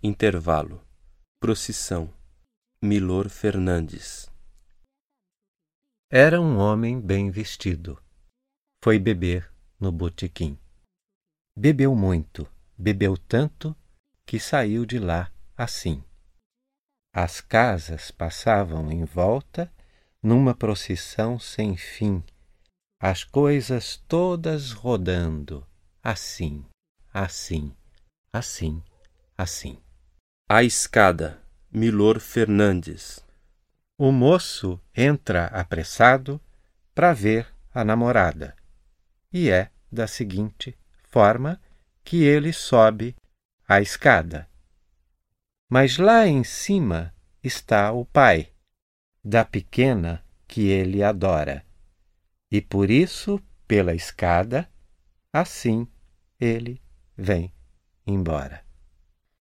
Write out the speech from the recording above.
Intervalo. Procissão. Milor Fernandes. Era um homem bem vestido. Foi beber no botequim. Bebeu muito, bebeu tanto que saiu de lá assim. As casas passavam em volta numa procissão sem fim, as coisas todas rodando, assim, assim, assim, assim. A escada. Milor Fernandes. O moço entra apressado para ver a namorada. E é da seguinte forma que ele sobe a escada. Mas lá em cima está o pai da pequena que ele adora. E por isso, pela escada, assim ele vem embora.